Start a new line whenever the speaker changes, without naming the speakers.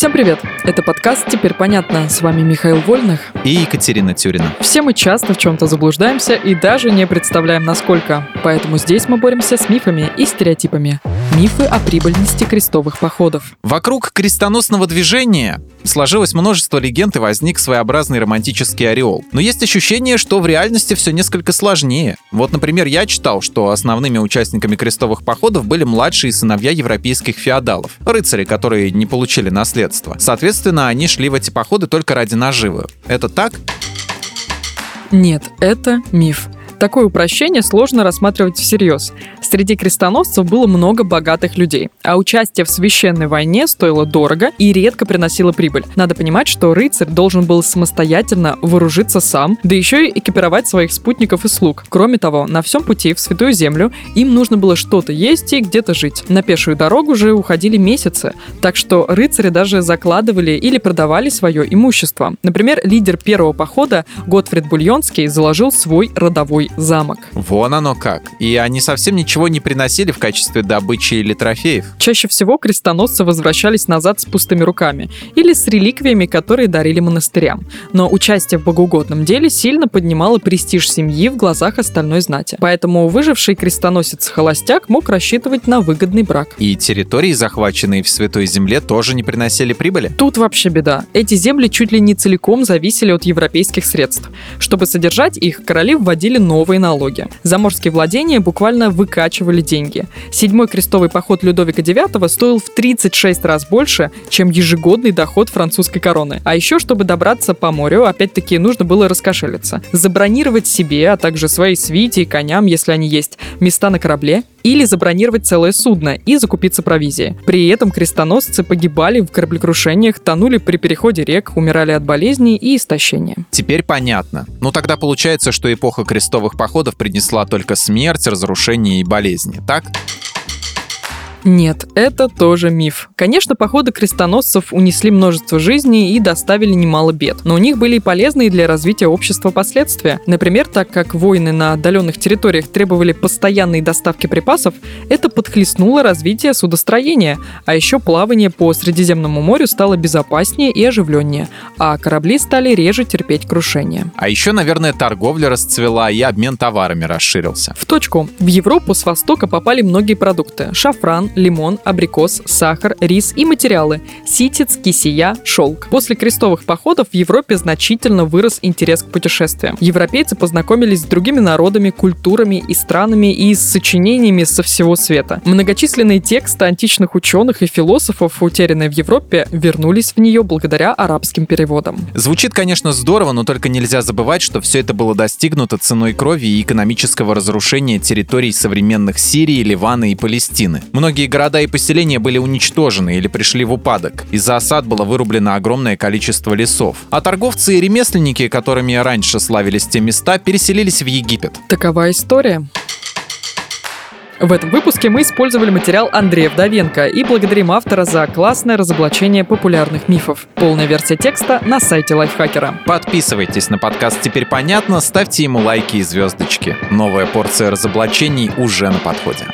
Всем привет! Это подкаст «Теперь понятно». С вами Михаил Вольных
и Екатерина Тюрина.
Все мы часто в чем-то заблуждаемся и даже не представляем, насколько. Поэтому здесь мы боремся с мифами и стереотипами. Мифы о прибыльности крестовых походов.
Вокруг крестоносного движения сложилось множество легенд и возник своеобразный романтический ореол. Но есть ощущение, что в реальности все несколько сложнее. Вот, например, я читал, что основными участниками крестовых походов были младшие сыновья европейских феодалов, рыцари, которые не получили наследство. Соответственно, они шли в эти походы только ради наживы. Это так?
Нет, это миф. Такое упрощение сложно рассматривать всерьез. Среди крестоносцев было много богатых людей, а участие в священной войне стоило дорого и редко приносило прибыль. Надо понимать, что рыцарь должен был самостоятельно вооружиться сам, да еще и экипировать своих спутников и слуг. Кроме того, на всем пути в Святую Землю им нужно было что-то есть и где-то жить. На пешую дорогу же уходили месяцы, так что рыцари даже закладывали или продавали свое имущество. Например, лидер первого похода Готфрид Бульонский заложил свой родовой замок.
Вон оно как. И они совсем ничего не приносили в качестве добычи или трофеев.
Чаще всего крестоносцы возвращались назад с пустыми руками или с реликвиями, которые дарили монастырям. Но участие в богоугодном деле сильно поднимало престиж семьи в глазах остальной знати. Поэтому выживший крестоносец-холостяк мог рассчитывать на выгодный брак.
И территории, захваченные в Святой Земле, тоже не приносили прибыли?
Тут вообще беда. Эти земли чуть ли не целиком зависели от европейских средств. Чтобы содержать их, короли вводили новые новые налоги. Заморские владения буквально выкачивали деньги. Седьмой крестовый поход Людовика IX стоил в 36 раз больше, чем ежегодный доход французской короны. А еще, чтобы добраться по морю, опять-таки нужно было раскошелиться. Забронировать себе, а также своей свите и коням, если они есть, места на корабле или забронировать целое судно и закупиться провизией. При этом крестоносцы погибали в кораблекрушениях, тонули при переходе рек, умирали от болезней и истощения.
Теперь понятно. Ну тогда получается, что эпоха крестовых походов принесла только смерть, разрушение и болезни, так?
Нет, это тоже миф. Конечно, походы крестоносцев унесли множество жизней и доставили немало бед, но у них были и полезные для развития общества последствия. Например, так как войны на отдаленных территориях требовали постоянной доставки припасов, это подхлестнуло развитие судостроения, а еще плавание по Средиземному морю стало безопаснее и оживленнее, а корабли стали реже терпеть крушение.
А еще, наверное, торговля расцвела и обмен товарами расширился.
В точку. В Европу с востока попали многие продукты. Шафран, лимон, абрикос, сахар, рис и материалы – ситец, кисия, шелк. После крестовых походов в Европе значительно вырос интерес к путешествиям. Европейцы познакомились с другими народами, культурами и странами и с сочинениями со всего света. Многочисленные тексты античных ученых и философов, утерянные в Европе, вернулись в нее благодаря арабским переводам.
Звучит, конечно, здорово, но только нельзя забывать, что все это было достигнуто ценой крови и экономического разрушения территорий современных Сирии, Ливана и Палестины. Многие Многие города и поселения были уничтожены или пришли в упадок. Из-за осад было вырублено огромное количество лесов. А торговцы и ремесленники, которыми раньше славились те места, переселились в Египет.
Такова история. В этом выпуске мы использовали материал Андрея Вдовенко и благодарим автора за классное разоблачение популярных мифов. Полная версия текста на сайте Лайфхакера.
Подписывайтесь на подкаст «Теперь понятно», ставьте ему лайки и звездочки. Новая порция разоблачений уже на подходе.